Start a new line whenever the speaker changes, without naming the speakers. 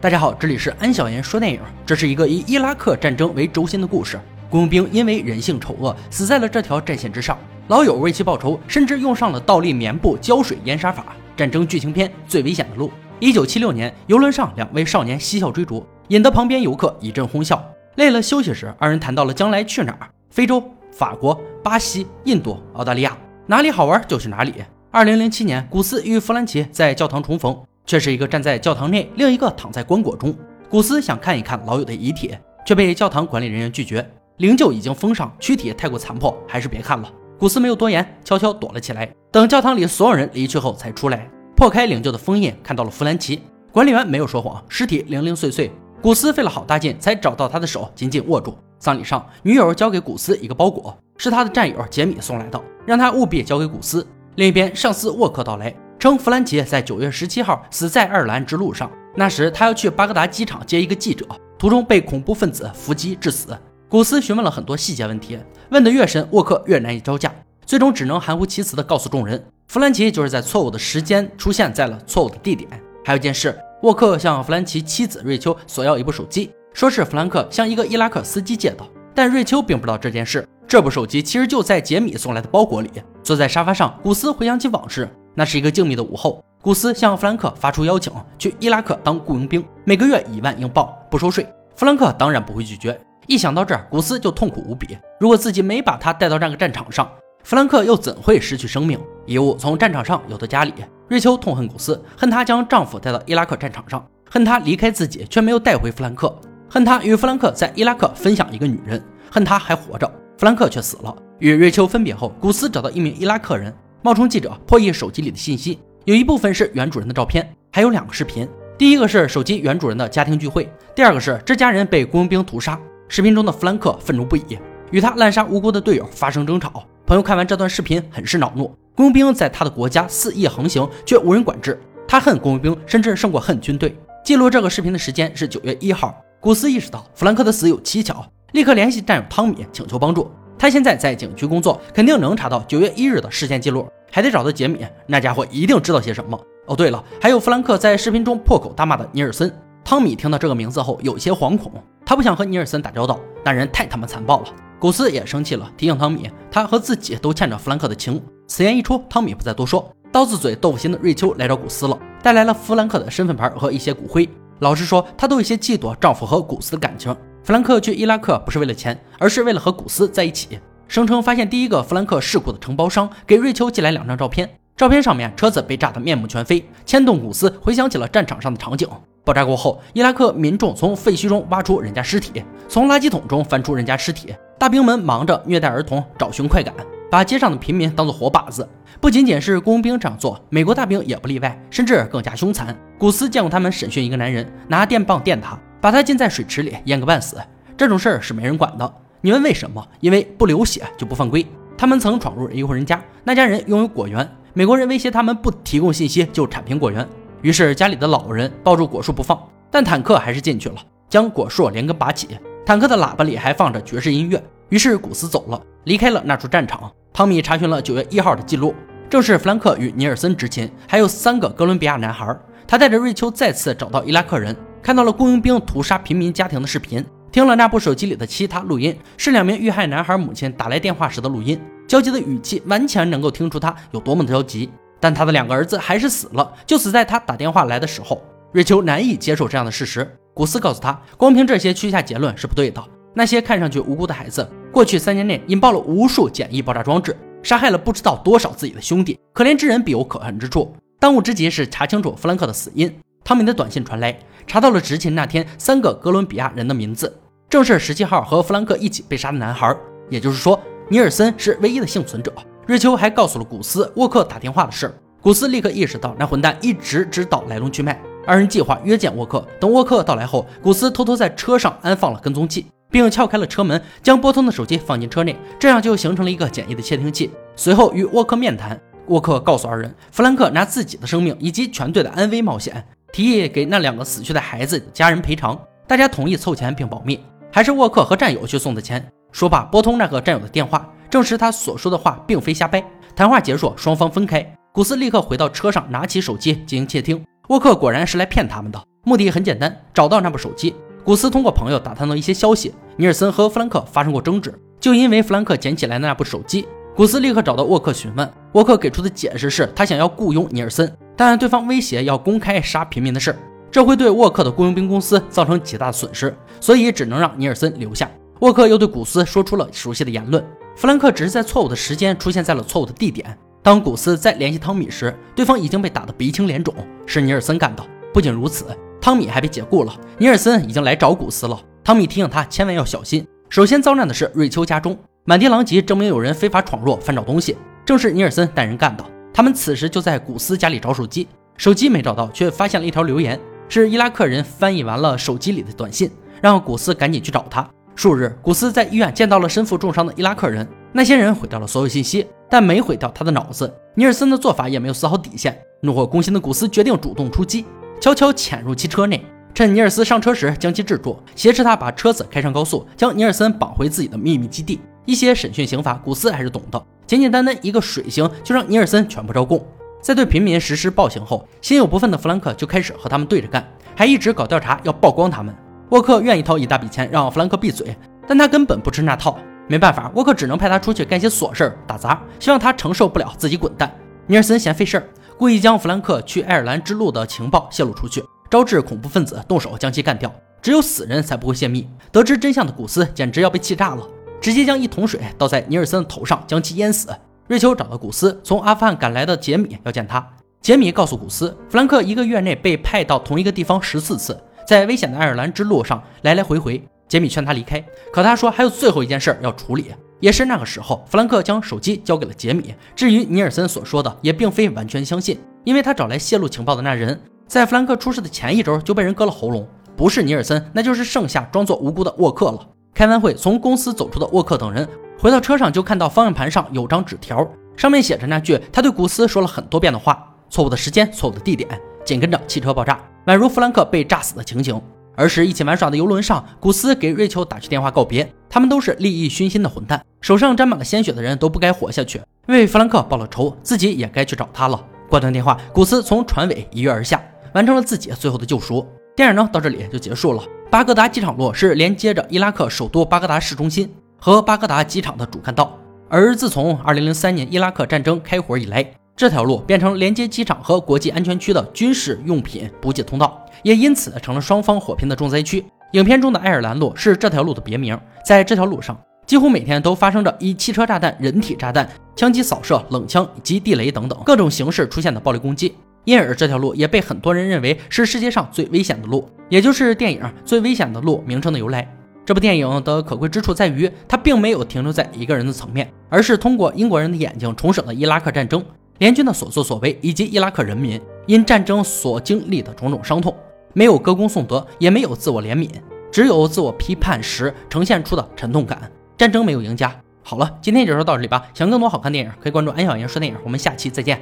大家好，这里是安小言说电影。这是一个以伊拉克战争为轴心的故事。雇佣兵因为人性丑恶，死在了这条战线之上。老友为其报仇，甚至用上了倒立棉布浇水淹杀法。战争剧情片最危险的路。一九七六年，游轮上两位少年嬉笑追逐，引得旁边游客一阵哄笑。累了休息时，二人谈到了将来去哪儿：非洲、法国、巴西、印度、澳大利亚，哪里好玩就去哪里。二零零七年，古斯与弗兰奇在教堂重逢。却是一个站在教堂内，另一个躺在棺椁中。古斯想看一看老友的遗体，却被教堂管理人员拒绝。灵柩已经封上，躯体太过残破，还是别看了。古斯没有多言，悄悄躲了起来。等教堂里所有人离去后，才出来，破开灵柩的封印，看到了弗兰奇。管理员没有说谎，尸体零零碎碎。古斯费了好大劲才找到他的手，紧紧握住。葬礼上，女友交给古斯一个包裹，是他的战友杰米送来的，让他务必交给古斯。另一边，上司沃克到来。称弗兰奇在九月十七号死在爱尔兰之路上，那时他要去巴格达机场接一个记者，途中被恐怖分子伏击致死。古斯询问了很多细节问题，问得越深，沃克越难以招架，最终只能含糊其辞地告诉众人，弗兰奇就是在错误的时间出现在了错误的地点。还有一件事，沃克向弗兰奇妻子瑞秋索要一部手机，说是弗兰克向一个伊拉克司机借的，但瑞秋并不知道这件事。这部手机其实就在杰米送来的包裹里。坐在沙发上，古斯回想起往事。那是一个静谧的午后，古斯向弗兰克发出邀请，去伊拉克当雇佣兵，每个月一万英镑，不收税。弗兰克当然不会拒绝。一想到这儿，古斯就痛苦无比。如果自己没把他带到那个战场上，弗兰克又怎会失去生命？遗物从战场上有到家里，瑞秋痛恨古斯，恨他将丈夫带到伊拉克战场上，恨他离开自己却没有带回弗兰克，恨他与弗兰克在伊拉克分享一个女人，恨他还活着，弗兰克却死了。与瑞秋分别后，古斯找到一名伊拉克人。冒充记者破译手机里的信息，有一部分是原主人的照片，还有两个视频。第一个是手机原主人的家庭聚会，第二个是这家人被雇佣兵屠杀。视频中的弗兰克愤怒不已，与他滥杀无辜的队友发生争吵。朋友看完这段视频很是恼怒，雇佣兵在他的国家肆意横行，却无人管制。他恨雇佣兵，甚至胜过恨军队。记录这个视频的时间是九月一号。古斯意识到弗兰克的死有蹊跷，立刻联系战友汤米请求帮助。他现在在警局工作，肯定能查到九月一日的事件记录，还得找到杰米，那家伙一定知道些什么。哦，对了，还有弗兰克在视频中破口大骂的尼尔森。汤米听到这个名字后有些惶恐，他不想和尼尔森打交道，那人太他妈残暴了。古斯也生气了，提醒汤米，他和自己都欠着弗兰克的情。此言一出，汤米不再多说，刀子嘴豆腐心的瑞秋来找古斯了，带来了弗兰克的身份牌和一些骨灰。老实说，她都有些嫉妒丈夫和古斯的感情。弗兰克去伊拉克不是为了钱，而是为了和古斯在一起。声称发现第一个弗兰克事故的承包商给瑞秋寄来两张照片，照片上面车子被炸得面目全非，牵动古斯回想起了战场上的场景。爆炸过后，伊拉克民众从废墟中挖出人家尸体，从垃圾桶中翻出人家尸体，大兵们忙着虐待儿童，找寻快感，把街上的平民当做活靶子。不仅仅是雇佣兵这样做，美国大兵也不例外，甚至更加凶残。古斯见过他们审讯一个男人，拿电棒电他。把他浸在水池里淹个半死，这种事儿是没人管的。你问为什么？因为不流血就不犯规。他们曾闯入一户人家，那家人拥有果园，美国人威胁他们不提供信息就铲平果园。于是家里的老人抱住果树不放，但坦克还是进去了，将果树连根拔起。坦克的喇叭里还放着爵士音乐。于是古斯走了，离开了那处战场。汤米查询了九月一号的记录，正是弗兰克与尼尔森执勤，还有三个哥伦比亚男孩。他带着瑞秋再次找到伊拉克人。看到了雇佣兵屠杀平民家庭的视频，听了那部手机里的其他录音，是两名遇害男孩母亲打来电话时的录音，焦急的语气完全能够听出他有多么的着急。但他的两个儿子还是死了，就死在他打电话来的时候。瑞秋难以接受这样的事实，古斯告诉他，光凭这些去下结论是不对的。那些看上去无辜的孩子，过去三年内引爆了无数简易爆炸装置，杀害了不知道多少自己的兄弟。可怜之人必有可恨之处，当务之急是查清楚弗兰克的死因。汤米的短信传来，查到了执勤那天三个哥伦比亚人的名字，正是十七号和弗兰克一起被杀的男孩。也就是说，尼尔森是唯一的幸存者。瑞秋还告诉了古斯沃克打电话的事，古斯立刻意识到那混蛋一直知道来龙去脉。二人计划约见沃克，等沃克到来后，古斯偷偷在车上安放了跟踪器，并撬开了车门，将拨通的手机放进车内，这样就形成了一个简易的窃听器。随后与沃克面谈，沃克告诉二人，弗兰克拿自己的生命以及全队的安危冒险。提议给那两个死去的孩子家人赔偿，大家同意凑钱并保密，还是沃克和战友去送的钱。说罢，拨通那个战友的电话，证实他所说的话并非瞎掰。谈话结束，双方分开。古斯立刻回到车上，拿起手机进行窃听。沃克果然是来骗他们的，目的很简单，找到那部手机。古斯通过朋友打探到一些消息，尼尔森和弗兰克发生过争执，就因为弗兰克捡起来的那部手机。古斯立刻找到沃克询问，沃克给出的解释是他想要雇佣尼尔森，但对方威胁要公开杀平民的事，这会对沃克的雇佣兵公司造成极大的损失，所以只能让尼尔森留下。沃克又对古斯说出了熟悉的言论，弗兰克只是在错误的时间出现在了错误的地点。当古斯再联系汤米时，对方已经被打得鼻青脸肿，是尼尔森干的。不仅如此。汤米还被解雇了，尼尔森已经来找古斯了。汤米提醒他千万要小心。首先遭难的是瑞秋家中，满地狼藉，证明有人非法闯入翻找东西，正是尼尔森带人干的。他们此时就在古斯家里找手机，手机没找到，却发现了一条留言，是伊拉克人翻译完了手机里的短信，让古斯赶紧去找他。数日，古斯在医院见到了身负重伤的伊拉克人，那些人毁掉了所有信息，但没毁掉他的脑子。尼尔森的做法也没有丝毫底线，怒火攻心的古斯决定主动出击。悄悄潜入汽车内，趁尼尔斯上车时将其制住，挟持他把车子开上高速，将尼尔森绑回自己的秘密基地。一些审讯刑法，古斯还是懂的，简简单单一个水刑就让尼尔森全部招供。在对平民实施暴行后，心有不忿的弗兰克就开始和他们对着干，还一直搞调查要曝光他们。沃克愿意掏一大笔钱让弗兰克闭嘴，但他根本不吃那套。没办法，沃克只能派他出去干些琐事打杂，希望他承受不了自己滚蛋。尼尔森嫌费事儿。故意将弗兰克去爱尔兰之路的情报泄露出去，招致恐怖分子动手将其干掉。只有死人才不会泄密。得知真相的古斯简直要被气炸了，直接将一桶水倒在尼尔森的头上，将其淹死。瑞秋找到古斯，从阿富汗赶来的杰米要见他。杰米告诉古斯，弗兰克一个月内被派到同一个地方十四次，在危险的爱尔兰之路上来来回回。杰米劝他离开，可他说还有最后一件事要处理。也是那个时候，弗兰克将手机交给了杰米。至于尼尔森所说的，也并非完全相信，因为他找来泄露情报的那人，在弗兰克出事的前一周就被人割了喉咙，不是尼尔森，那就是剩下装作无辜的沃克了。开完会，从公司走出的沃克等人回到车上，就看到方向盘上有张纸条，上面写着那句他对古斯说了很多遍的话：错误的时间，错误的地点。紧跟着，汽车爆炸，宛如弗兰克被炸死的情景。儿时一起玩耍的游轮上，古斯给瑞秋打去电话告别。他们都是利益熏心的混蛋，手上沾满了鲜血的人都不该活下去。为弗兰克报了仇，自己也该去找他了。挂断电话，古斯从船尾一跃而下，完成了自己最后的救赎。电影呢，到这里就结束了。巴格达机场路是连接着伊拉克首都巴格达市中心和巴格达机场的主干道，而自从2003年伊拉克战争开火以来，这条路变成连接机场和国际安全区的军事用品补给通道。也因此成了双方火拼的重灾区。影片中的爱尔兰路是这条路的别名。在这条路上，几乎每天都发生着以汽车炸弹、人体炸弹、枪击扫射、冷枪以及地雷等等各种形式出现的暴力攻击，因而这条路也被很多人认为是世界上最危险的路，也就是电影《最危险的路》名称的由来。这部电影的可贵之处在于，它并没有停留在一个人的层面，而是通过英国人的眼睛重审了伊拉克战争联军的所作所为，以及伊拉克人民因战争所经历的种种伤痛。没有歌功颂德，也没有自我怜悯，只有自我批判时呈现出的沉痛感。战争没有赢家。好了，今天就说到这里吧。想更多好看电影，可以关注安小言说电影。我们下期再见。